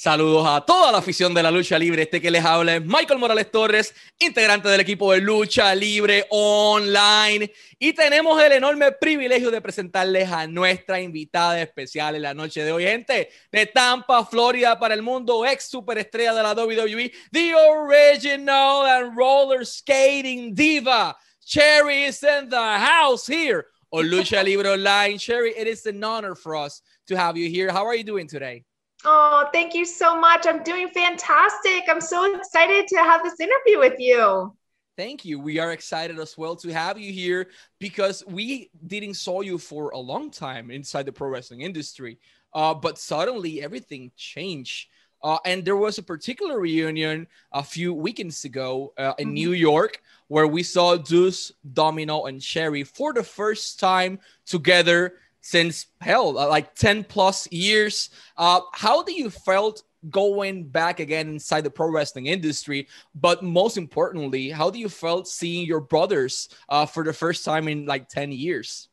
Saludos a toda la afición de la lucha libre. Este que les habla es Michael Morales Torres, integrante del equipo de lucha libre online. Y tenemos el enorme privilegio de presentarles a nuestra invitada especial en la noche de hoy. Gente de Tampa, Florida, para el mundo, ex superestrella de la WWE, the original and roller skating diva. Cherry is in the house here on Lucha Libre Online. Cherry, it is an honor for us to have you here. How are you doing today? Oh, thank you so much. I'm doing fantastic. I'm so excited to have this interview with you. Thank you. We are excited as well to have you here because we didn't saw you for a long time inside the pro wrestling industry. Uh, but suddenly everything changed. Uh, and there was a particular reunion a few weekends ago uh, in mm-hmm. New York where we saw Deuce, Domino, and Cherry for the first time together since hell, uh, like 10 plus years. Uh, how do you felt going back again inside the pro wrestling industry? But most importantly, how do you felt seeing your brothers uh, for the first time in like 10 years?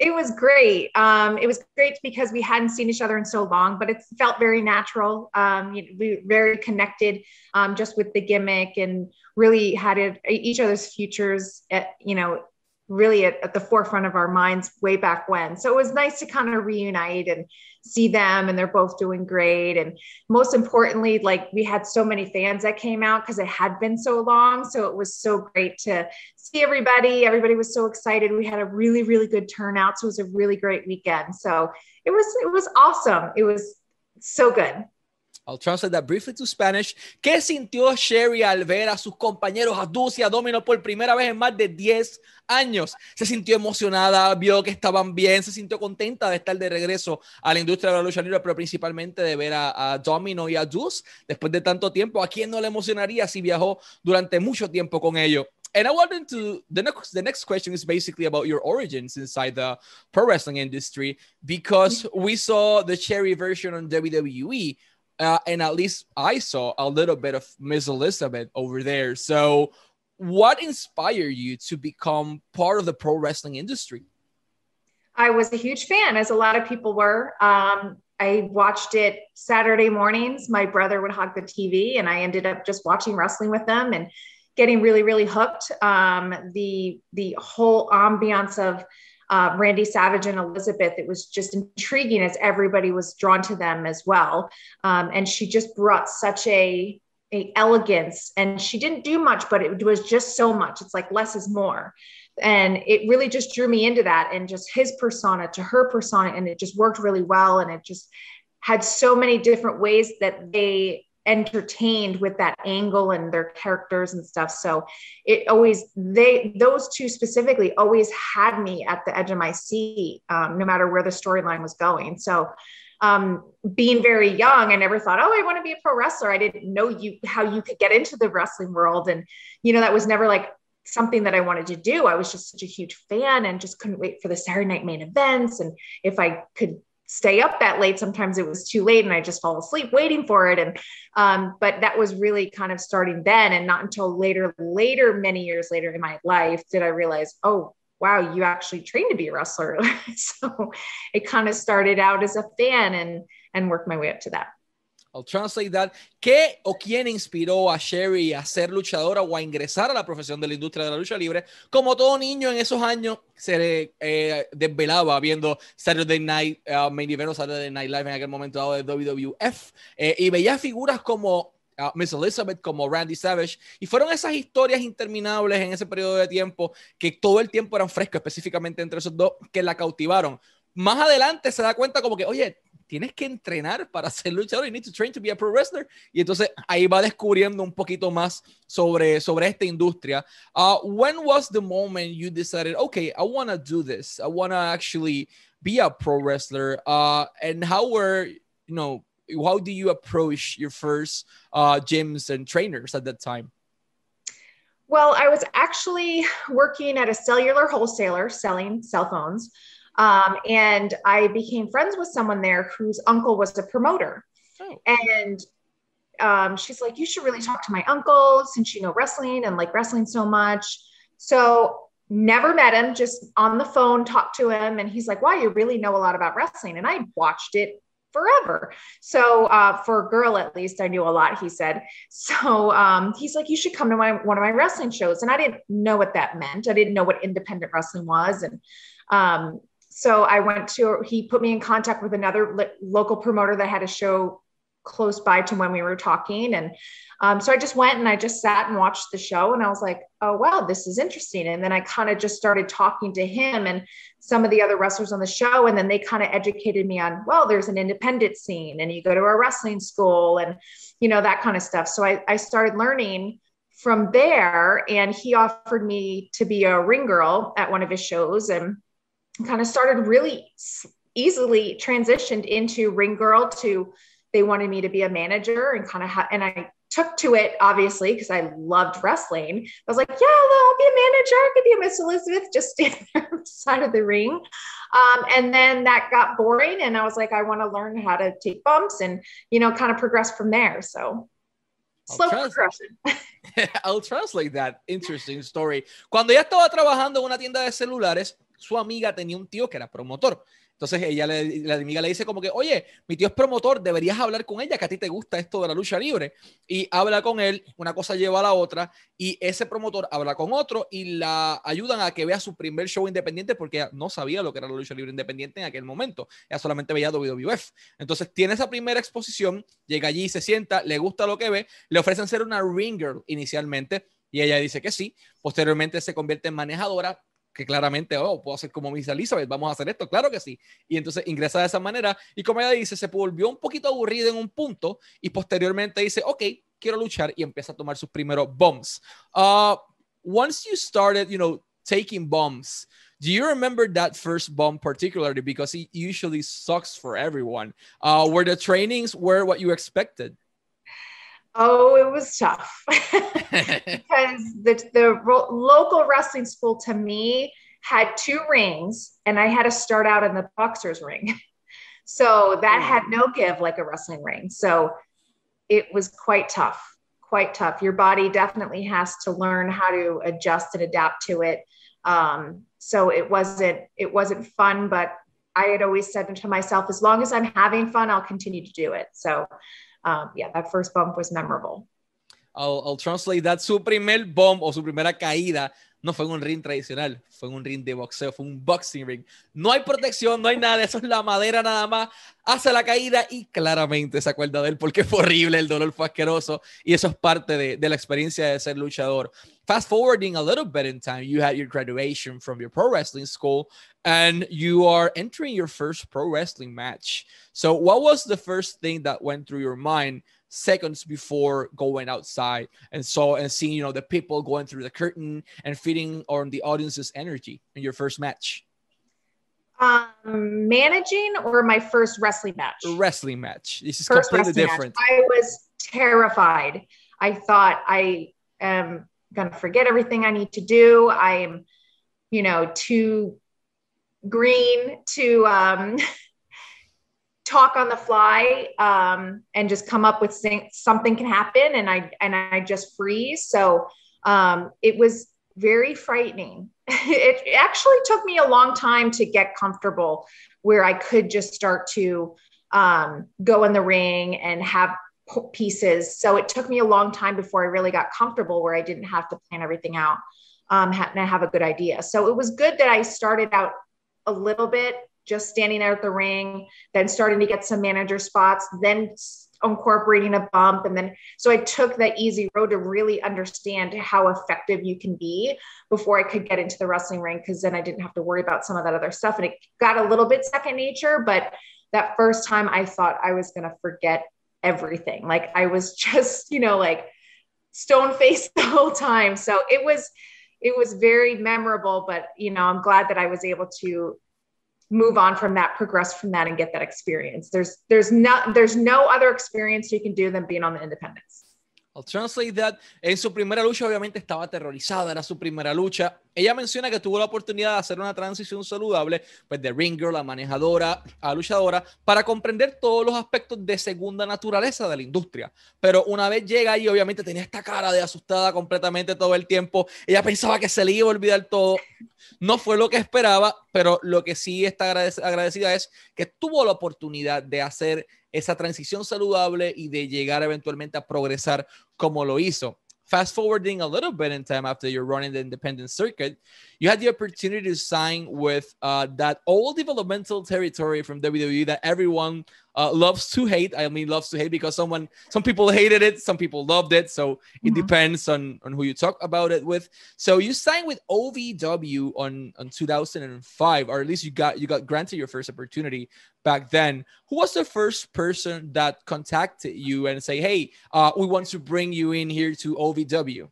It was great. Um, it was great because we hadn't seen each other in so long, but it felt very natural. Um, we were very connected um, just with the gimmick and really had it, each other's futures at, you know, really at, at, the forefront of our minds way back when. So it was nice to kind of reunite and see them, and they're both doing great. And most importantly, like we had so many fans that came out because it had been so long. So it was so great to see everybody. Everybody was so excited. We had a really, really good turnout. So it was a really great weekend. So it was, it was awesome. It was so good. I'll translate that briefly to Spanish. ¿Qué sintió Sherry al ver a sus compañeros, a Dulce y a Domino por primera vez en más de 10 años? Se sintió emocionada, vio que estaban bien, se sintió contenta de estar de regreso a la industria de la lucha libre, pero principalmente de ver a, a Domino y a Dulce después de tanto tiempo. ¿A quién no le emocionaría si viajó durante mucho tiempo con ellos? and I wanted to the next the next question is basically about your origins inside the pro wrestling industry because we saw the cherry version on WWE uh, and at least I saw a little bit of Miss Elizabeth over there. So, what inspired you to become part of the pro wrestling industry? I was a huge fan, as a lot of people were. Um, I watched it Saturday mornings. My brother would hog the TV, and I ended up just watching wrestling with them and getting really, really hooked. Um, the the whole ambiance of uh, Randy Savage and Elizabeth, it was just intriguing as everybody was drawn to them as well. Um, and she just brought such a, a elegance and she didn't do much, but it was just so much. It's like less is more. And it really just drew me into that and just his persona to her persona. And it just worked really well. And it just had so many different ways that they entertained with that angle and their characters and stuff so it always they those two specifically always had me at the edge of my seat um, no matter where the storyline was going so um, being very young i never thought oh i want to be a pro wrestler i didn't know you how you could get into the wrestling world and you know that was never like something that I wanted to do. I was just such a huge fan and just couldn't wait for the Saturday night main events. And if I could stay up that late. Sometimes it was too late and I just fall asleep waiting for it. And, um, but that was really kind of starting then. And not until later, later, many years later in my life, did I realize, oh, wow, you actually trained to be a wrestler. so it kind of started out as a fan and, and worked my way up to that. I'll translate that. ¿Qué o quién inspiró a Sherry a ser luchadora o a ingresar a la profesión de la industria de la lucha libre? Como todo niño en esos años se eh, desvelaba viendo Saturday Night, uh, Main Event o Saturday Night Live en aquel momento dado de WWF eh, y veía figuras como uh, Miss Elizabeth, como Randy Savage y fueron esas historias interminables en ese periodo de tiempo que todo el tiempo eran frescos, específicamente entre esos dos, que la cautivaron. Más adelante se da cuenta como que, oye, tienes que entrenar para ser luchador. You need to train to be a pro wrestler. Y entonces ahí va descubriendo un poquito más sobre, sobre esta industria. Uh, when was the moment you decided, okay, I want to do this. I want to actually be a pro wrestler. Uh, and how were, you know, how do you approach your first uh, gyms and trainers at that time? Well, I was actually working at a cellular wholesaler selling cell phones. Um, and I became friends with someone there whose uncle was a promoter. Oh. And um, she's like, You should really talk to my uncle since you know wrestling and like wrestling so much. So, never met him, just on the phone, talked to him. And he's like, Wow, you really know a lot about wrestling. And I watched it forever. So uh, for a girl, at least, I knew a lot. He said. So um, he's like, you should come to my one of my wrestling shows, and I didn't know what that meant. I didn't know what independent wrestling was, and um, so I went to. He put me in contact with another li- local promoter that had a show close by to when we were talking, and um, so I just went and I just sat and watched the show, and I was like, oh wow, this is interesting. And then I kind of just started talking to him and some of the other wrestlers on the show, and then they kind of educated me on, well, there's an independent scene, and you go to a wrestling school, and you know that kind of stuff. So I, I started learning from there, and he offered me to be a ring girl at one of his shows, and kind of started really easily transitioned into ring girl to they wanted me to be a manager and kind of ha- and I took to it obviously because I loved wrestling. I was like, yeah, I'll be a manager. I could be a Miss Elizabeth, just stand there side of the ring. Um, and then that got boring, and I was like, I want to learn how to take bumps and you know, kind of progress from there. So slow I'll progression. I'll translate that interesting story. Cuando ella estaba trabajando en una tienda de celulares, su amiga tenía un tío que era promotor. Entonces ella le, la amiga le dice como que, oye, mi tío es promotor, deberías hablar con ella, que a ti te gusta esto de la lucha libre. Y habla con él, una cosa lleva a la otra, y ese promotor habla con otro y la ayudan a que vea su primer show independiente porque ella no sabía lo que era la lucha libre independiente en aquel momento. Ella solamente veía WWF. Entonces tiene esa primera exposición, llega allí, se sienta, le gusta lo que ve, le ofrecen ser una ring girl inicialmente. Y ella dice que sí. Posteriormente se convierte en manejadora, que claramente, oh, puedo hacer como Miss Elizabeth, vamos a hacer esto, claro que sí. Y entonces ingresa de esa manera y como ella dice, se volvió un poquito aburrida en un punto y posteriormente dice, ok, quiero luchar y empieza a tomar sus primeros bombs. Uh, once you started, you know, taking bombs, do you remember that first bomb particularly because it usually sucks for everyone? Uh, were the trainings were what you expected? Oh, it was tough because the, the ro- local wrestling school to me had two rings, and I had to start out in the boxer's ring. So that had no give like a wrestling ring. So it was quite tough, quite tough. Your body definitely has to learn how to adjust and adapt to it. Um, so it wasn't it wasn't fun, but I had always said to myself, as long as I'm having fun, I'll continue to do it. So um, yeah, that first bump was memorable. I'll, I'll translate that. Su primer bump o su primera caída no fue un ring tradicional, fue un ring de boxeo, fue un boxing ring. No hay protección, no hay nada, eso es la madera nada más. Hace la caída y claramente se acuerda de él porque fue horrible, el dolor fue asqueroso y eso es parte de, de la experiencia de ser luchador. Fast forwarding a little bit in time, you had your graduation from your pro wrestling school and you are entering your first pro wrestling match. So, what was the first thing that went through your mind? Seconds before going outside and saw and seeing you know the people going through the curtain and feeding on the audience's energy in your first match? Um managing or my first wrestling match? Wrestling match. This is first completely different match. i was terrified. I thought i am gonna forget everything i need to do. I'm you know too green to um talk on the fly um, and just come up with something can happen and i and i just freeze. So um, it was very frightening. It actually took me a long time to get comfortable where i could just start to um, go in the ring and have pieces. So it took me a long time before i really got comfortable where i didn't have to plan everything out um, and have a good idea. So it was good that i started out a little bit just standing out at the ring, then starting to get some manager spots, then incorporating a bump. And then, so I took that easy road to really understand how effective you can be before I could get into the wrestling ring. Cause then I didn't have to worry about some of that other stuff. And it got a little bit second nature, but that first time I thought I was going to forget everything. Like I was just, you know, like stone faced the whole time. So it was, it was very memorable, but you know, I'm glad that I was able to move on from that, progress from that, and get that experience. There's there's no there's no other experience you can do than being on the independence. I'll translate that. En su primera lucha, obviamente estaba aterrorizada, era su primera lucha. Ella menciona que tuvo la oportunidad de hacer una transición saludable, pues de ring girl a manejadora a luchadora, para comprender todos los aspectos de segunda naturaleza de la industria. Pero una vez llega ahí, obviamente tenía esta cara de asustada completamente todo el tiempo. Ella pensaba que se le iba a olvidar todo. No fue lo que esperaba, pero lo que sí está agradecida es que tuvo la oportunidad de hacer esa transición saludable y de llegar eventualmente a progresar como lo hizo. Fast forwarding a little bit in time after you're running the independent circuit, you had the opportunity to sign with uh, that old developmental territory from WWE that everyone uh, loves to hate. I mean, loves to hate because someone, some people hated it, some people loved it. So mm-hmm. it depends on on who you talk about it with. So you signed with OVW on on 2005, or at least you got you got granted your first opportunity back then. Who was the first person that contacted you and say, "Hey, uh, we want to bring you in here to OVW"?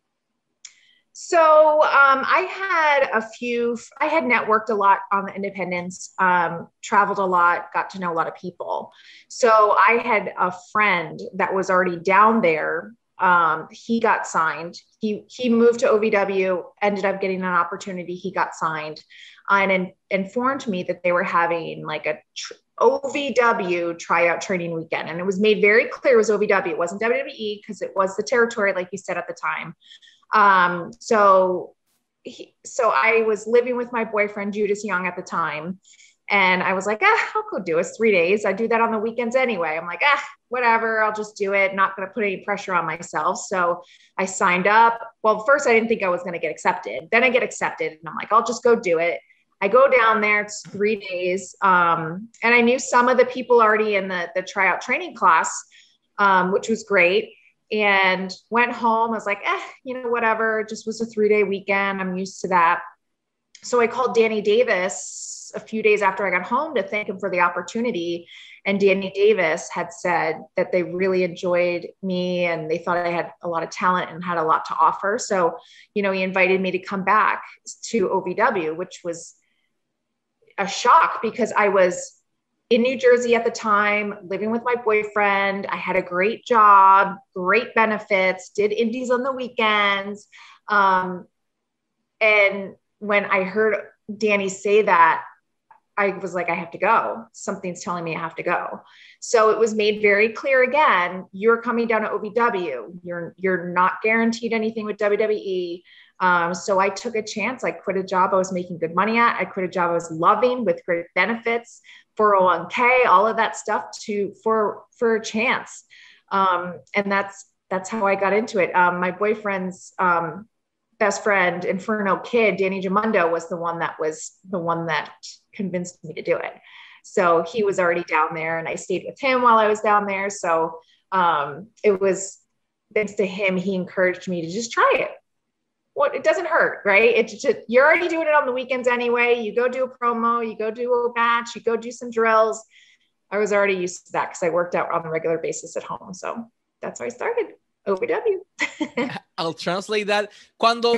So um, I had a few, I had networked a lot on the independence, um, traveled a lot, got to know a lot of people. So I had a friend that was already down there. Um, he got signed. He he moved to OVW, ended up getting an opportunity. He got signed, and in, informed me that they were having like a tr- OVW tryout training weekend, and it was made very clear it was OVW. It wasn't WWE because it was the territory, like you said at the time. Um, so, he, so I was living with my boyfriend Judas Young at the time, and I was like, ah, I'll go do it. three days. I do that on the weekends anyway. I'm like, ah, whatever. I'll just do it. Not going to put any pressure on myself. So I signed up. Well, first I didn't think I was going to get accepted. Then I get accepted, and I'm like, I'll just go do it. I go down there. It's three days, um, and I knew some of the people already in the the tryout training class, um, which was great and went home. I was like, eh, you know, whatever. It just was a three day weekend. I'm used to that. So I called Danny Davis a few days after I got home to thank him for the opportunity. And Danny Davis had said that they really enjoyed me and they thought I had a lot of talent and had a lot to offer. So, you know, he invited me to come back to OVW, which was a shock because I was in New Jersey at the time, living with my boyfriend. I had a great job, great benefits, did indies on the weekends. Um, and when I heard Danny say that, I was like, I have to go. Something's telling me I have to go. So it was made very clear again, you're coming down to OVW. You're you're not guaranteed anything with WWE. Um, so I took a chance. I quit a job I was making good money at. I quit a job I was loving with great benefits. 401k, all of that stuff to for for a chance. Um, and that's that's how I got into it. Um, my boyfriend's um, best friend, Inferno Kid, Danny Jamundo, was the one that was the one that convinced me to do it. So he was already down there, and I stayed with him while I was down there. So um, it was thanks to him, he encouraged me to just try it what it doesn't hurt, right? It's just you're already doing it on the weekends anyway. You go do a promo, you go do a match, you go do some drills. I was already used to that because I worked out on a regular basis at home. So that's how I started. OVW. I'll translate that. Cuando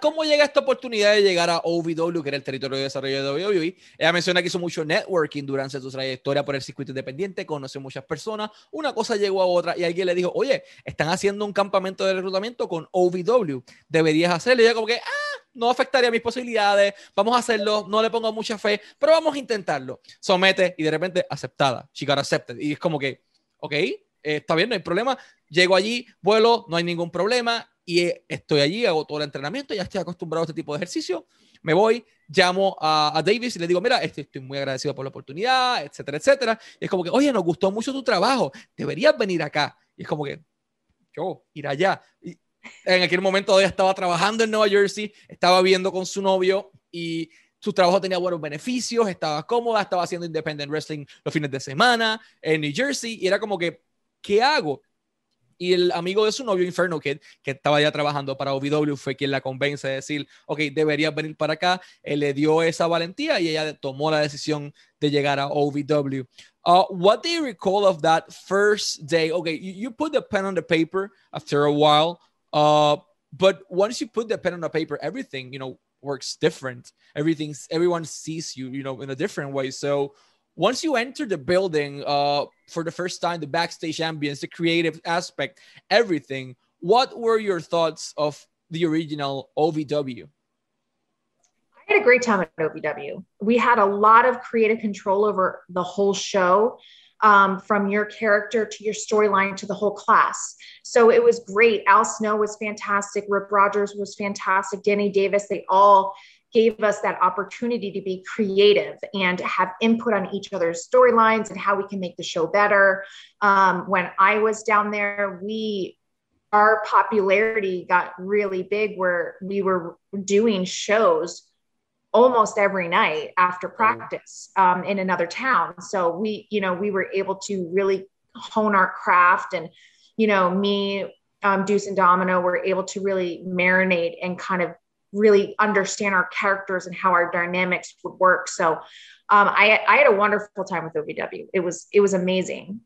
¿cómo llega esta oportunidad de llegar a OVW, que era el territorio de desarrollo de WWE? Ella menciona que hizo mucho networking durante su trayectoria por el circuito independiente, conoció muchas personas, una cosa llegó a otra y alguien le dijo, oye, están haciendo un campamento de reclutamiento con OVW, deberías hacerlo. Y ella como que, ah, no afectaría mis posibilidades, vamos a hacerlo, no le pongo mucha fe, pero vamos a intentarlo. Somete y de repente aceptada, she got accepted. Y es como que, ok, eh, está bien, no hay problema. Llego allí, vuelo, no hay ningún problema y eh, estoy allí, hago todo el entrenamiento, ya estoy acostumbrado a este tipo de ejercicio. Me voy, llamo a, Davis y le digo, mira, este, estoy muy agradecido por la oportunidad, etcétera, etcétera. Y es como que, oye, nos gustó mucho tu trabajo, deberías venir acá. Y es como que, yo, ir allá. Y en aquel momento ella estaba trabajando en Nueva Jersey, estaba viviendo con su novio y su trabajo tenía buenos beneficios, estaba cómoda, estaba haciendo independent wrestling los fines de semana en New Jersey y era como que ¿qué hago? Y el amigo de su novio, Inferno Kid, que estaba ya trabajando para OVW, fue quien la convence de decir, ok, deberías venir para acá. Él le dio esa valentía y ella tomó la decisión de llegar a OVW. Uh, what do you recall of that first day? Okay, you, put the pen on the paper after a while, uh, but once you put the pen on the paper, everything, you know, works different. Everything's, everyone sees you, you know, in a different way. So once you enter the building uh, for the first time, the backstage ambience, the creative aspect, everything, what were your thoughts of the original OVW? I had a great time at OVW. We had a lot of creative control over the whole show, um, from your character to your storyline to the whole class. So it was great. Al Snow was fantastic. Rip Rogers was fantastic. Danny Davis, they all gave us that opportunity to be creative and have input on each other's storylines and how we can make the show better. Um, when I was down there, we our popularity got really big where we were doing shows almost every night after practice um, in another town so we you know we were able to really hone our craft and you know me um, deuce and domino were able to really marinate and kind of really understand our characters and how our dynamics would work. So um, I, I had a wonderful time with ovw it was it was amazing.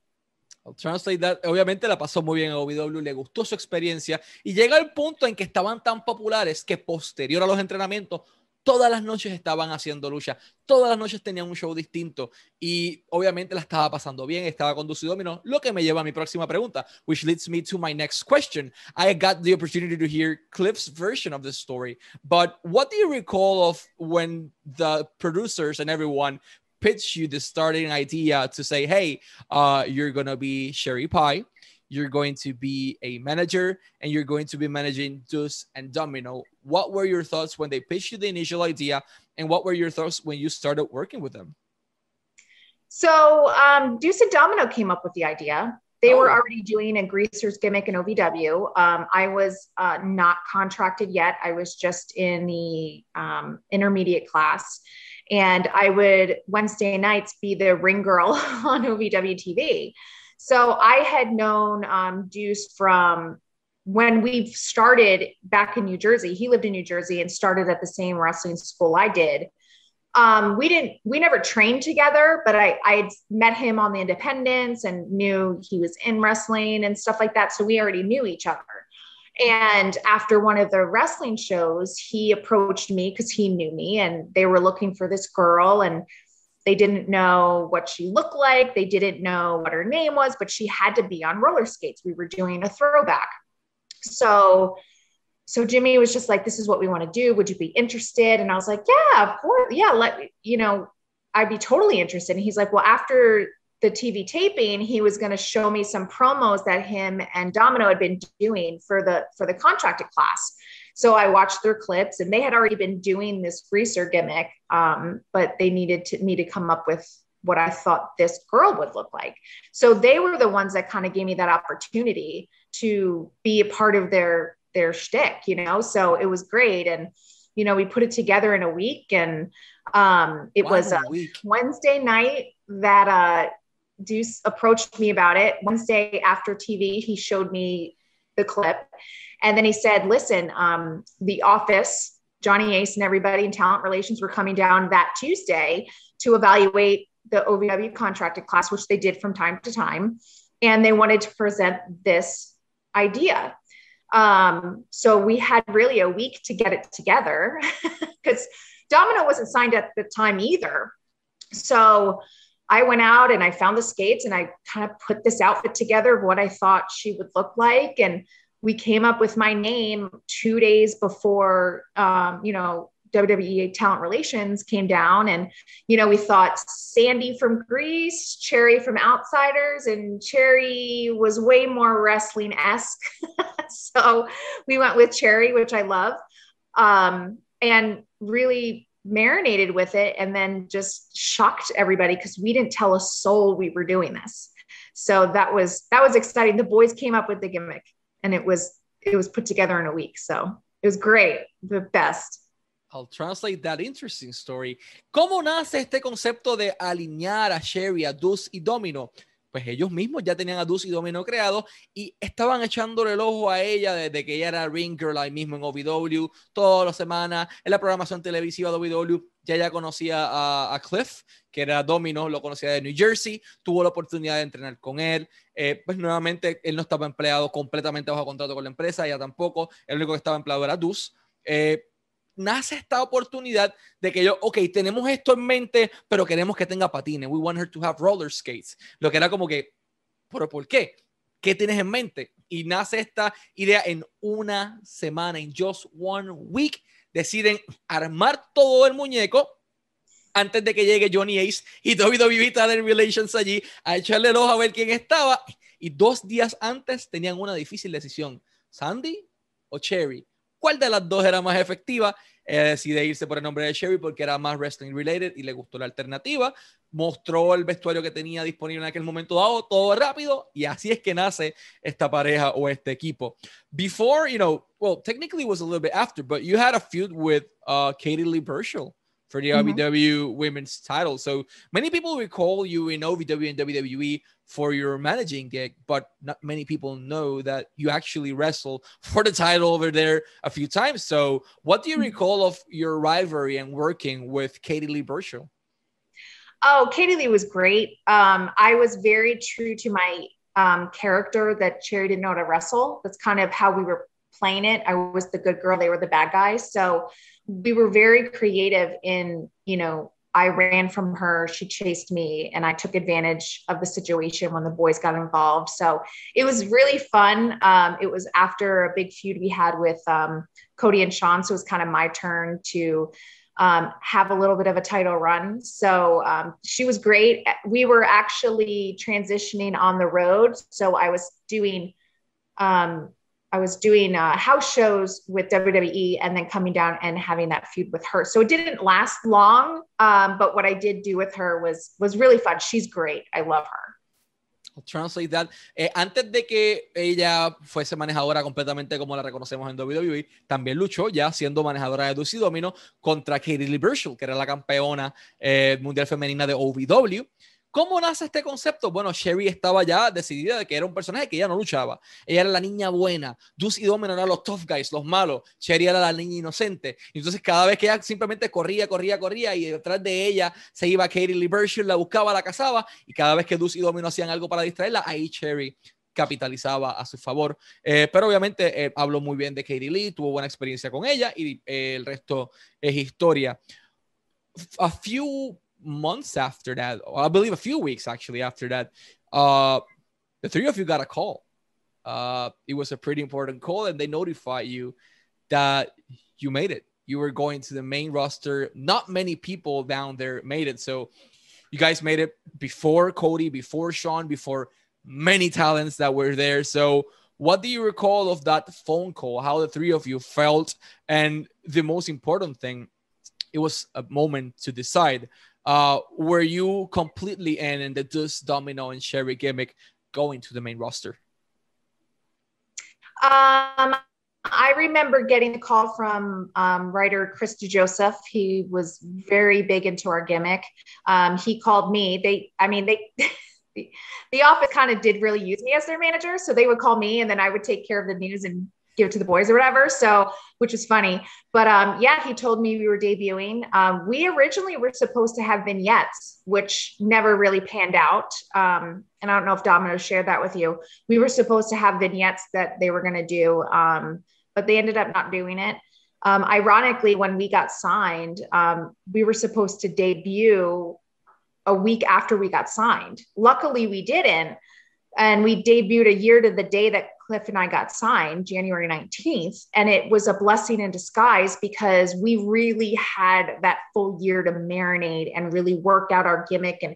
I'll translate that. Obviamente la pasó muy bien a OVW, le gustó su experiencia y llega el punto en que estaban tan populares que posterior a los entrenamientos todas las noches estaban haciendo lucha, todas las noches tenían un show distinto y obviamente la estaba pasando bien, estaba conducido domino, lo que me lleva a mi próxima pregunta, which leads me to my next question. I got the opportunity to hear Cliff's version of the story, but what do you recall of when the producers and everyone pitched you the starting idea to say, hey, uh, you're going to be Sherry Pie, you're going to be a manager, and you're going to be managing Deuce and Domino. What were your thoughts when they pitched you the initial idea, and what were your thoughts when you started working with them? So um, Deuce and Domino came up with the idea. They oh. were already doing a greaser's gimmick in OVW. Um, I was uh, not contracted yet. I was just in the um, intermediate class. And I would Wednesday nights be the ring girl on OVW TV. So I had known um, Deuce from when we started back in New Jersey, he lived in New Jersey and started at the same wrestling school I did. Um, we didn't, we never trained together, but I, I met him on the independence and knew he was in wrestling and stuff like that. So we already knew each other. And after one of the wrestling shows, he approached me because he knew me and they were looking for this girl and they didn't know what she looked like. They didn't know what her name was, but she had to be on roller skates. We were doing a throwback. So so Jimmy was just like, this is what we want to do. Would you be interested? And I was like, yeah, of course. Yeah. Let you know, I'd be totally interested. And he's like, well, after the TV taping, he was going to show me some promos that him and Domino had been doing for the, for the contracted class. So I watched their clips and they had already been doing this greaser gimmick. Um, but they needed to, me to come up with what I thought this girl would look like. So they were the ones that kind of gave me that opportunity to be a part of their their shtick, you know. So it was great, and you know we put it together in a week, and um, it wow, was a, a Wednesday night that uh, Deuce approached me about it. Wednesday after TV, he showed me the clip, and then he said, "Listen, um, the office." Johnny Ace and everybody in talent relations were coming down that Tuesday to evaluate the OVW contracted class, which they did from time to time. And they wanted to present this idea. Um, so we had really a week to get it together because Domino wasn't signed at the time either. So I went out and I found the skates and I kind of put this outfit together of what I thought she would look like. And we came up with my name two days before, um, you know, WWE talent relations came down and you know we thought Sandy from Grease, Cherry from Outsiders and Cherry was way more wrestling esque. so we went with Cherry which I love. Um, and really marinated with it and then just shocked everybody because we didn't tell a soul we were doing this. So that was that was exciting. The boys came up with the gimmick and it was it was put together in a week. So it was great, the best. I'll translate that interesting story. ¿Cómo nace este concepto de alinear a Cherry, a Deuce y Domino? Pues ellos mismos ya tenían a Deuce y Domino creados y estaban echándole el ojo a ella desde que ella era Ring Girl ahí mismo en OVW, todas las semanas, en la programación televisiva de OVW. Ya ya conocía a, Cliff, que era Domino, lo conocía de New Jersey, tuvo la oportunidad de entrenar con él. Eh, pues nuevamente, él no estaba empleado completamente bajo contrato con la empresa, ella tampoco. El único que estaba empleado era Deuce. Eh, nace esta oportunidad de que yo, ok, tenemos esto en mente, pero queremos que tenga patines. We want her to have roller skates. Lo que era como que, ¿pero por qué? ¿Qué tienes en mente? Y nace esta idea en una semana, en just one week. deciden armar todo el muñeco antes de que llegue Johnny Ace y WWE Talent Relations allí a echarle el ojo a ver quién estaba. Y dos días antes tenían una difícil decisión: Sandy o Cherry. ¿Cuál de las dos era más efectiva? Ella decide irse por el nombre de Cherry porque era más wrestling related y le gustó la alternativa. Mostró el vestuario que tenía disponible en aquel momento dado, todo rápido, y así es que nace esta pareja o este equipo. Before, you know, well, technically it was a little bit after, but you had a feud with uh, Katie Lee Burchell for the mm-hmm. OVW Women's title. So many people recall you in OVW and WWE for your managing gig, but not many people know that you actually wrestled for the title over there a few times. So, what do you mm-hmm. recall of your rivalry and working with Katie Lea Burchill? Oh, Katie Lea was great. Um, I was very true to my um, character that Cherry didn't know how to wrestle. That's kind of how we were playing it. I was the good girl, they were the bad guys. So we were very creative in, you know, I ran from her, she chased me, and I took advantage of the situation when the boys got involved. So it was really fun. Um, it was after a big feud we had with um, Cody and Sean. So it was kind of my turn to um, have a little bit of a title run. So um, she was great. We were actually transitioning on the road. So I was doing um, I was doing uh, house shows with WWE and then coming down and having that feud with her. So it didn't last long, um, but what I did do with her was was really fun. She's great. I love her. I'll translate that. Eh, antes de que ella fuese manejadora completamente como la reconocemos en WWE, también luchó ya siendo manejadora de Lucy Domino contra Katie Lee Burchell, que era la campeona eh, mundial femenina de OVW. ¿Cómo nace este concepto? Bueno, Sherry estaba ya decidida de que era un personaje que ya no luchaba. Ella era la niña buena. Deuce y Domino eran los tough guys, los malos. Sherry era la niña inocente. Entonces, cada vez que ella simplemente corría, corría, corría y detrás de ella se iba Katie Lee Burchell, la buscaba, la cazaba. Y cada vez que Deuce y Domino hacían algo para distraerla, ahí Sherry capitalizaba a su favor. Eh, pero obviamente eh, habló muy bien de Katie Lee, tuvo buena experiencia con ella y eh, el resto es historia. A few months after that, I believe a few weeks actually after that, uh, the three of you got a call. Uh, it was a pretty important call, and they notify you that you made it. You were going to the main roster. Not many people down there made it. So you guys made it before Cody, before Sean, before many talents that were there. So what do you recall of that phone call? How the three of you felt? And the most important thing, it was a moment to decide uh, were you completely in in the Deuce, Domino, and Cherry gimmick going to the main roster? Um, I remember getting a call from um, writer Chris DeJoseph. He was very big into our gimmick. Um, he called me. They, I mean, they. the, the office kind of did really use me as their manager, so they would call me, and then I would take care of the news and give it to the boys or whatever. So, which is funny. But um, yeah, he told me we were debuting. Um, we originally were supposed to have vignettes, which never really panned out. Um, and I don't know if Domino shared that with you. We were supposed to have vignettes that they were going to do, um, but they ended up not doing it. Um, ironically, when we got signed, um, we were supposed to debut a week after we got signed. Luckily, we didn't and we debuted a year to the day that Cliff and I got signed, January 19th. And it was a blessing in disguise because we really had that full year to marinate and really work out our gimmick and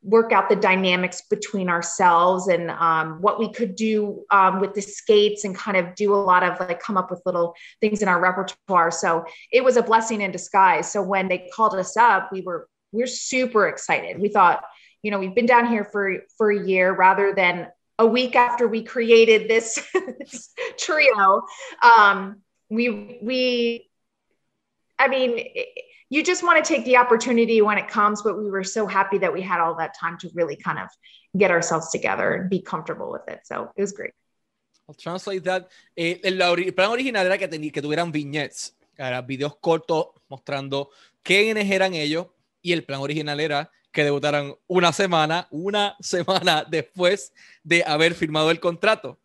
work out the dynamics between ourselves and um, what we could do um, with the skates and kind of do a lot of like come up with little things in our repertoire. So it was a blessing in disguise. So when they called us up, we were we we're super excited. We thought, you know, we've been down here for for a year rather than a week after we created this, this trio. Um, we we I mean, you just want to take the opportunity when it comes, but we were so happy that we had all that time to really kind of get ourselves together and be comfortable with it. So it was great. I'll translate that. Eh, el, el, plan original era que, que tuvieran vignettes, era videos cortos mostrando quiénes eran ellos, y el plan original era que debutaran una semana, una semana después de haber firmado el contrato.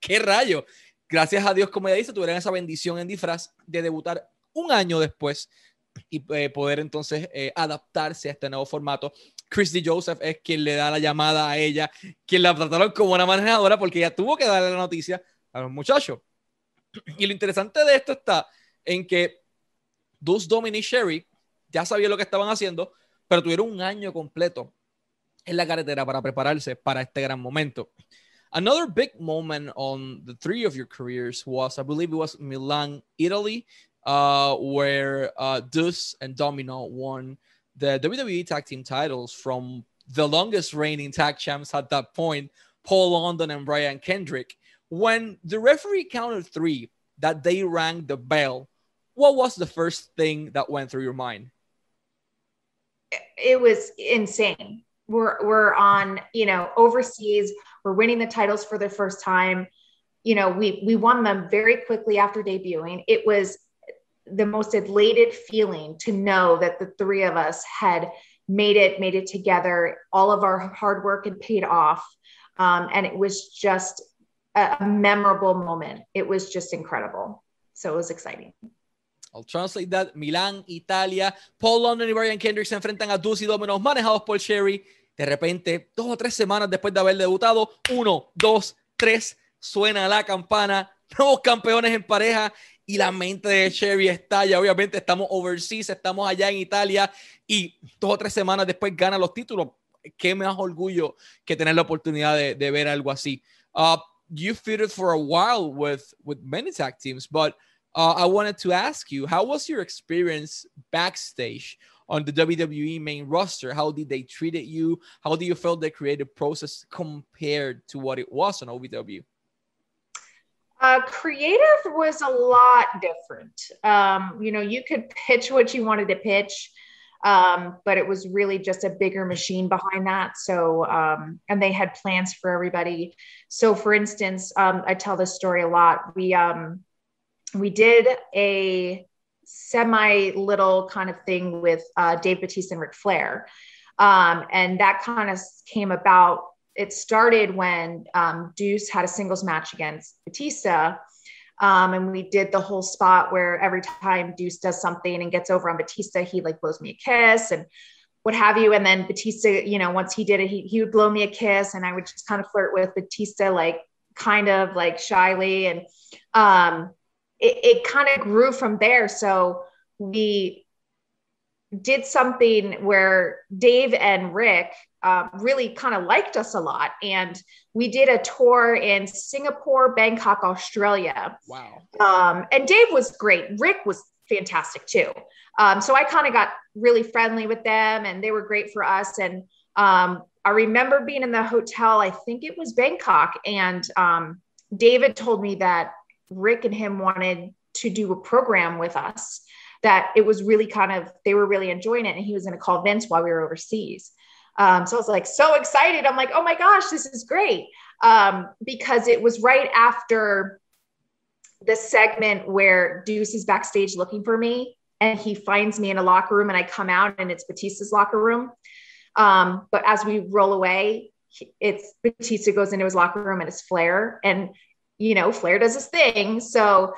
¿Qué rayo? Gracias a Dios, como ya dice, tuvieron esa bendición en disfraz de debutar un año después y eh, poder entonces eh, adaptarse a este nuevo formato. Christy Joseph es quien le da la llamada a ella, quien la trataron como una manejadora porque ella tuvo que darle la noticia a los muchachos. Y lo interesante de esto está en que Deuce, Dominic Sherry ya sabían lo que estaban haciendo, pero tuvieron un año completo en la carretera para prepararse para este gran momento. Another big moment on the three of your careers was, I believe it was Milan, Italy, uh, where uh, Deuce and Domino won the WWE Tag Team titles from the longest reigning tag champs at that point, Paul London and Brian Kendrick. When the referee counted three that they rang the bell, what was the first thing that went through your mind? It was insane. We're we're on, you know, overseas. We're winning the titles for the first time. You know, we we won them very quickly after debuting. It was the most elated feeling to know that the three of us had made it, made it together. All of our hard work had paid off. Um, and it was just a, a memorable moment. It was just incredible. So it was exciting. I'll translate that. Milán, Italia. Paul London y Brian Kendrick se enfrentan a Deuce y Dominos manejados por Sherry. De repente, dos o tres semanas después de haber debutado, uno, dos, tres, suena la campana. Nuevos campeones en pareja y la mente de Sherry estalla. Obviamente estamos overseas, estamos allá en Italia y dos o tres semanas después gana los títulos. Qué más orgullo que tener la oportunidad de, de ver algo así. Uh, you fitted for a while with, with many tag teams, but uh, I wanted to ask you, how was your experience backstage on the WWE main roster? How did they treat you? How do you feel the creative process compared to what it was on OVW? Uh, creative was a lot different. Um, you know, you could pitch what you wanted to pitch, um, but it was really just a bigger machine behind that. So, um, and they had plans for everybody. So, for instance, um, I tell this story a lot. We um, we did a semi little kind of thing with uh, Dave Batista and Ric Flair, um, and that kind of came about it started when um, Deuce had a singles match against Batista. Um, and we did the whole spot where every time Deuce does something and gets over on Batista, he like blows me a kiss and what have you. And then Batista, you know, once he did it, he, he would blow me a kiss and I would just kind of flirt with Batista, like kind of like shyly. And um, it, it kind of grew from there. So we did something where Dave and Ric um, really kind of liked us a lot. And we did a tour in Singapore, Bangkok, Australia. Wow. Um, and Dave was great. Ric was fantastic too. Um, so I kind of got really friendly with them and they were great for us. And um, I remember being in the hotel, I think it was Bangkok. And um, David told me that Ric and him wanted to do a program with us that it was really kind of they were really enjoying it and he was going to call vince while we were overseas um, so I was like so excited. I'm like, oh my gosh, this is great. Um, because it was right after the segment where Deuce is backstage looking for me and he finds me in a locker room and I come out and it's Batista's locker room. Um, but as we roll away, it's Batista goes into his locker room and it's Flair and you know, Flair does his thing. So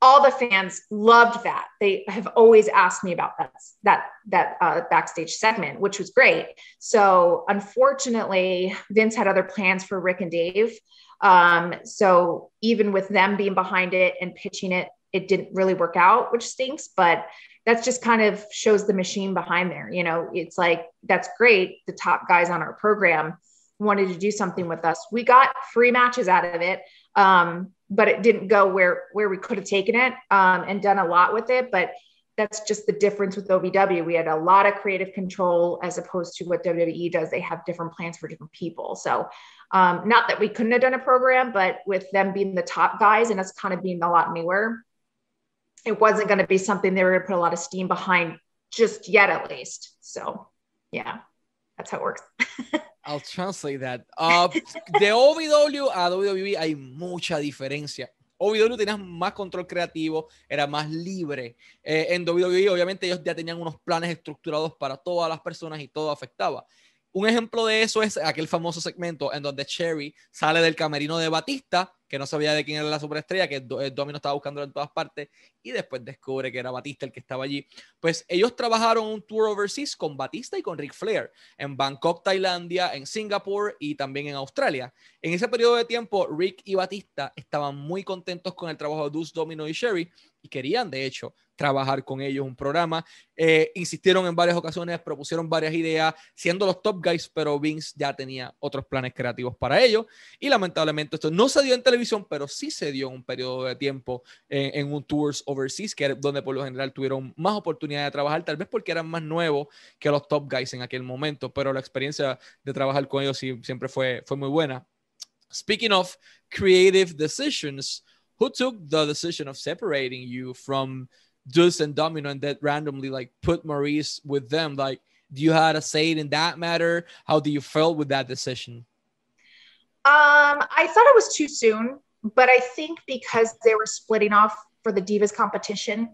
all the fans loved that. They have always asked me about that that that uh, backstage segment, which was great. So unfortunately, Vince had other plans for Ric and Dave. Um, so even with them being behind it and pitching it, it didn't really work out, which stinks. But that's just kind of shows the machine behind there. You know, it's like that's great. The top guys on our program wanted to do something with us. We got free matches out of it. Um, but it didn't go where where we could have taken it um, and done a lot with it but that's just the difference with OVW. We had a lot of creative control as opposed to what WWE does. They have different plans for different people. So, um, not that we couldn't have done a program, but with them being the top guys and us kind of being a lot newer, it wasn't going to be something they were going to put a lot of steam behind just yet, at least. So, yeah, that's how it works. I'll translate that. Uh, de OVW a WWE hay mucha diferencia. OVW tenía más control creativo, era más libre. Eh, en WWE, obviamente, ellos ya tenían unos planes estructurados para todas las personas y todo afectaba. Un ejemplo de eso es aquel famoso segmento en donde Cherry sale del camerino de Batista, que no sabía de quién era la superestrella, que el Domino estaba buscando en todas partes, y después descubre que era Batista el que estaba allí. Pues ellos trabajaron un tour overseas con Batista y con Ric Flair en Bangkok, Tailandia, en Singapur y también en Australia. En ese periodo de tiempo, Rick y Batista estaban muy contentos con el trabajo de Deuce, Domino y Sherry y querían, de hecho, trabajar con ellos un programa. Eh, insistieron en varias ocasiones, propusieron varias ideas, siendo los top guys, pero Vince ya tenía otros planes creativos para ellos. Y lamentablemente esto no se dio en televisión, pero sí se dio un periodo de tiempo en, un Tours Overseas, que donde por lo general tuvieron más oportunidad de trabajar, tal vez porque eran más nuevos que los top guys en aquel momento, pero la experiencia de trabajar con ellos siempre fue, fue muy buena. Speaking of creative decisions, who took the decision of separating you from Deuce and Domino and that randomly like put Maryse with them? Like, do you had a say in that matter? How do you feel with that decision? Um, I thought it was too soon, but I think because they were splitting off for the Divas competition,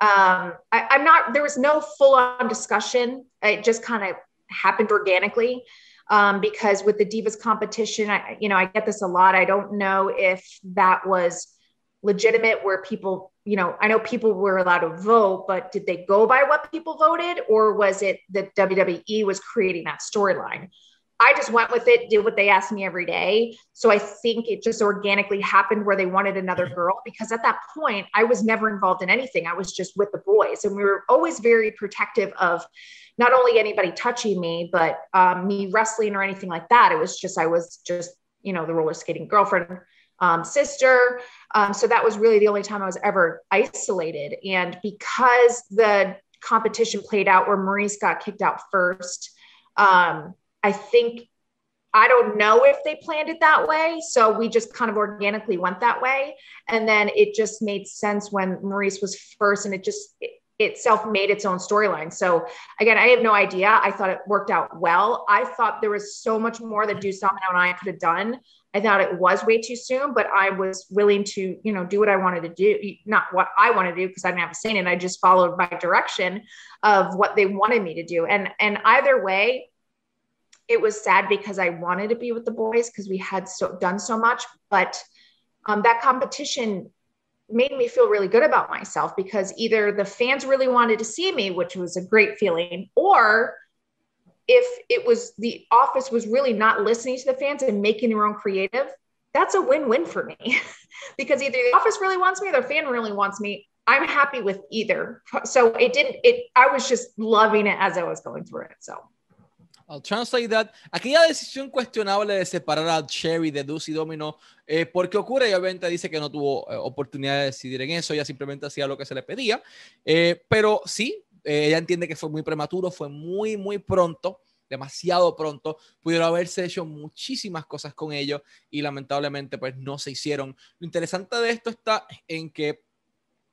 um, I, I'm not. There was no full-on discussion. It just kind of happened organically um, because with the divas competition I, you know i get this a lot i don't know if that was legitimate where people you know i know people were allowed to vote but did they go by what people voted or was it that wwe was creating that storyline? I just went with it did what they asked me every day. So i think it just organically happened where they wanted another girl because at that point i was never involved in anything. I was just with the boys. And we were always very protective of not only anybody touching me but um, me wrestling or anything like that. It was just i was just you know the roller skating girlfriend um, sister. Um, so that was really the only time I was ever isolated. And because the competition played out where Maryse got kicked out first, um, I think I don't know if they planned it that way. So we just kind of organically went that way. And then it just made sense when Maryse was first and it just it, itself made its own storyline. So again, I have no idea. I thought it worked out well. I thought there was so much more that Deuce Domino and I could have done. I thought it was way too soon, but I was willing to, you know, do what I wanted to do. Not what I wanted to do because I didn't have a say in it. I just followed my direction of what they wanted me to do. And and either way, it was sad because I wanted to be with the boys because we had so done so much. But um, that competition made me feel really good about myself because either the fans really wanted to see me, which was a great feeling, or if it was the office was really not listening to the fans and making their own creative, that's a win-win for me because either the office really wants me or the fan really wants me. I'm happy with either. So it didn't, it, I was just loving it as I was going through it. So. I'll translate that. Aquella decisión cuestionable de separar a Cherry de Deuce Domino, eh, porque ocurre y obviamente dice que no tuvo eh, oportunidad de decidir en eso, ella simplemente hacía lo que se le pedía. Eh, pero sí, eh, ella entiende que fue muy prematuro, fue muy, muy pronto, demasiado pronto. Pudieron haberse hecho muchísimas cosas con ellos y lamentablemente pues no se hicieron. Lo interesante de esto está en que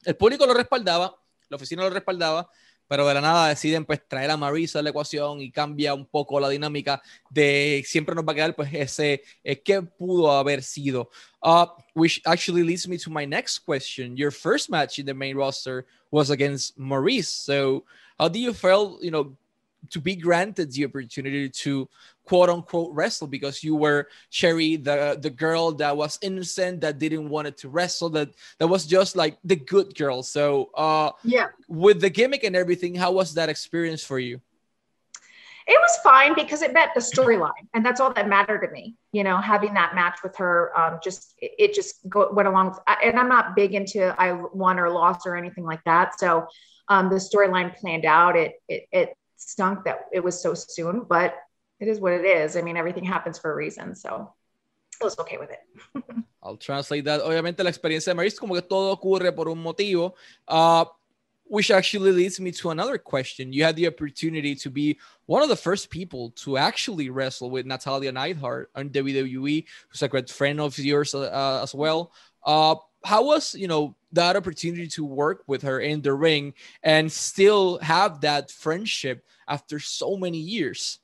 el público lo respaldaba, la oficina lo respaldaba, pero de la nada deciden pues traer a Marisa a la ecuación y cambia un poco la dinámica de siempre nos va a quedar pues ese eh, qué pudo haber sido. Uh, which actually leads me to my next question. Your first match in the main roster was against Maryse. So how do you feel, you know, to be granted the opportunity to quote unquote wrestle because you were Cherry, the the girl that was innocent, that didn't want it to wrestle, that that was just like the good girl. So uh yeah, with the gimmick and everything, how was that experience for you? It was fine because it met the storyline, and that's all that mattered to me. You know, having that match with her, um, just it, it just go, went along. With, and I'm not big into I won or lost or anything like that. So um, the storyline planned out. It it it stunk that it was so soon, but it is what it is. I mean, everything happens for a reason. So I was okay with it. I'll translate that. Obviamente la experiencia de Maryse como que todo ocurre por un motivo. Uh, which actually leads me to another question. You had the opportunity to be one of the first people to actually wrestle with Natalya Neidhart on WWE, who's a great friend of yours uh, as well. Uh, how was you know that opportunity to work with her in the ring and still have that friendship after so many years?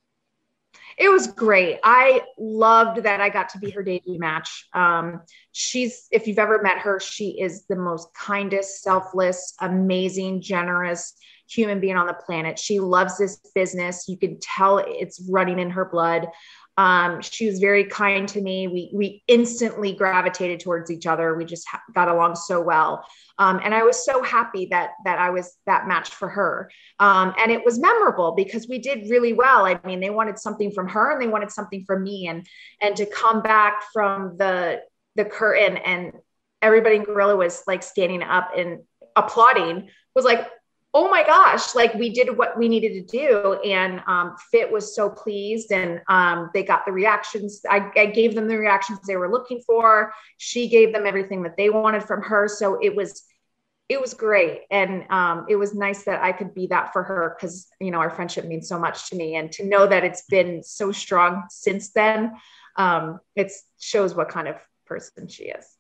It was great. I loved that I got to be her debut match. Um, she's, if you've ever met her, she is the most kindest, selfless, amazing, generous human being on the planet. She loves this business. You can tell it's running in her blood. Um, she was very kind to me. We we instantly gravitated towards each other. We just ha- got along so well, um, and I was so happy that that I was that match for her. Um, and it was memorable because we did really well. I mean, they wanted something from her, and they wanted something from me, and and to come back from the the curtain and everybody in Gorilla was like standing up and applauding was like, oh my gosh, like we did what we needed to do. And um, Fit was so pleased and um, they got the reactions. I, I, gave them the reactions they were looking for. She gave them everything that they wanted from her. So it was, it was great. And um, it was nice that I could be that for her because, you know, our friendship means so much to me. And to know that it's been so strong since then, um, it shows what kind of person she is.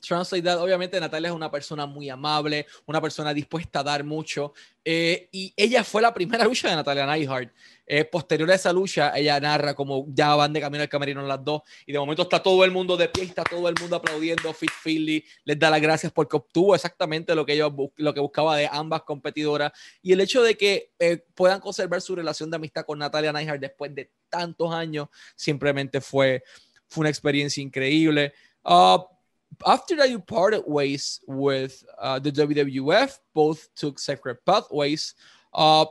Translate that, obviamente Natalia es una persona muy amable, una persona dispuesta a dar mucho. Eh, y ella fue la primera lucha de Natalia Neidhart. Eh, posterior a esa lucha, ella narra como ya van de camino al camerino las dos. Y de momento está todo el mundo de pie, está todo el mundo aplaudiendo. Fit Philly les da las gracias porque obtuvo exactamente lo que, ella lo que buscaba de ambas competidoras. Y el hecho de que eh, puedan conservar su relación de amistad con Natalia Neidhart después de tantos años, simplemente fue, fue una experiencia increíble. Uh, after that you parted ways with uh, the WWF, both took separate pathways. Uh,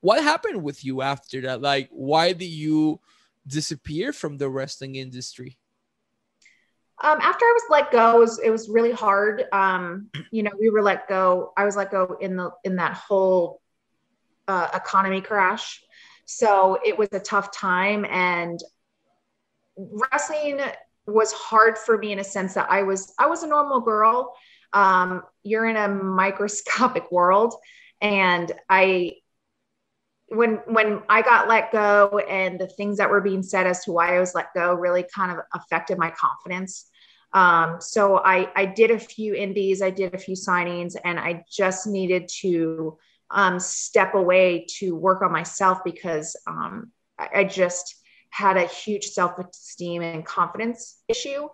what happened with you after that? Like, why did you disappear from the wrestling industry? Um, after I was let go, it was, it was really hard. Um, you know, we were let go. I was let go in the in that whole uh, economy crash, so it was a tough time. And wrestling was hard for me in a sense that I was I was a normal girl. Um, you're in a microscopic world, and I when when I got let go and the things that were being said as to why I was let go really kind of affected my confidence. Um, so I I did a few indies, I did a few signings, and I just needed to um, step away to work on myself because um, I, I just had a huge self esteem and confidence issue.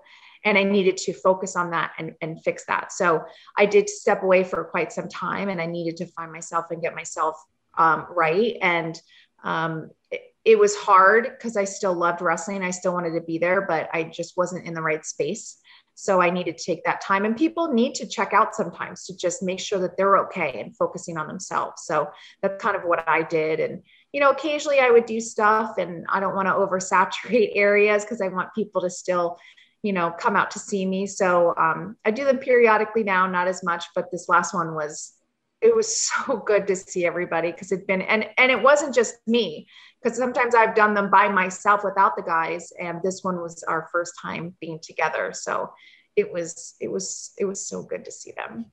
And I needed to focus on that and, and fix that. So I did step away for quite some time and I needed to find myself and get myself um, right. And um, it, it was hard because I still loved wrestling. I still wanted to be there, but I just wasn't in the right space. So I needed to take that time. And people need to check out sometimes to just make sure that they're okay and focusing on themselves. So that's kind of what I did. And you know, occasionally I would do stuff and I don't want to oversaturate areas because I want people to still, you know, come out to see me. So um, I do them periodically now, not as much, but this last one was, it was so good to see everybody because it'd been, and, and it wasn't just me because sometimes I've done them by myself without the guys. And this one was our first time being together. So it was, it was, it was so good to see them.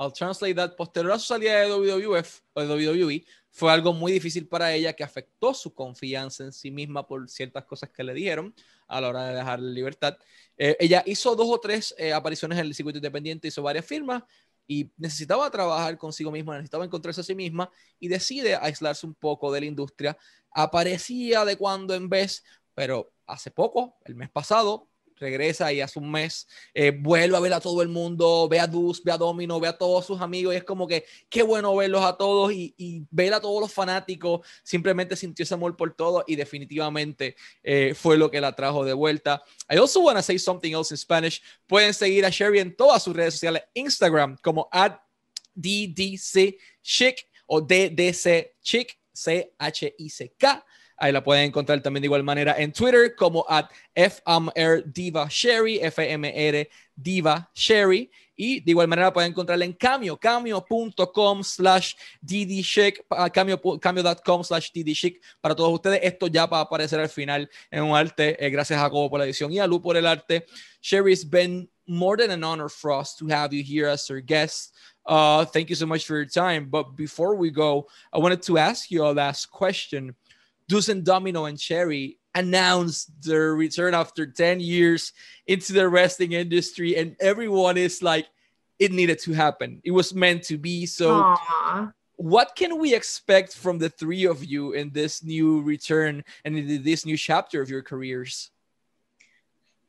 I'll translate that. Posterior a su salida de WWF o de WWE, fue algo muy difícil para ella que afectó su confianza en sí misma por ciertas cosas que le dieron a la hora de dejar la libertad. Eh, ella hizo dos o tres eh, apariciones en el circuito independiente, hizo varias firmas y necesitaba trabajar consigo misma, necesitaba encontrarse a sí misma y decide aislarse un poco de la industria. Aparecía de cuando en vez, pero hace poco, el mes pasado, regresa y hace un mes eh, vuelve a ver a todo el mundo, ve a Dus, ve a Domino, ve a todos sus amigos y es como que qué bueno verlos a todos y, y ver a todos los fanáticos, simplemente sintió ese amor por todo y definitivamente eh, fue lo que la trajo de vuelta. I also want to say something else in Spanish. Pueden seguir a Sherry en todas sus redes sociales, Instagram como at DDC Chic o DDC Chic, C-H-I-C-K. Ahí la pueden encontrar también de igual manera en Twitter como at FMR Diva Sherry, F-M-R Diva Sherry. Y de igual manera la pueden encontrar en Cameo, cameo.com slash ddchic, cameo.com slash ddchic para todos ustedes. Esto ya va a aparecer al final en un arte. Eh, gracias a Jacobo por la edición y a Lu por el arte. Sherry, it's been more than an honor for us to have you here as our guest. Uh, thank you so much for your time. But before we go, I wanted to ask you a last question. Deuce 'n Domino and Cherry announced their return after 10 years into the wrestling industry, and everyone is like, it needed to happen. It was meant to be. So, Aww. what can we expect from the three of you in this new return and in this new chapter of your careers?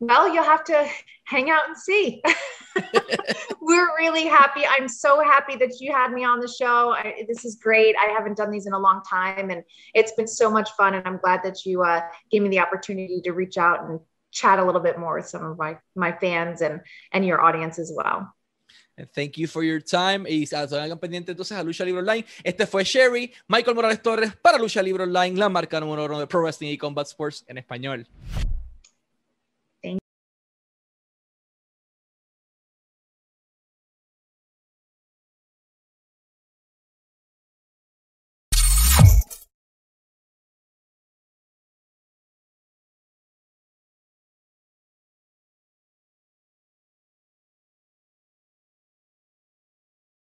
Well, you'll have to hang out and see. We're really happy. I'm so happy that you had me on the show. I, this is great. I haven't done these in a long time, and it's been so much fun. And I'm glad that you uh, gave me the opportunity to reach out and chat a little bit more with some of my my fans and and your audience as well. And thank you for your time. Y hagan pendiente entonces a Lucha Libre Online. Este fue Cherry, Michael Morales Torres para Lucha Libre Online, la marca número uno de Pro Wrestling y Combat Sports en español.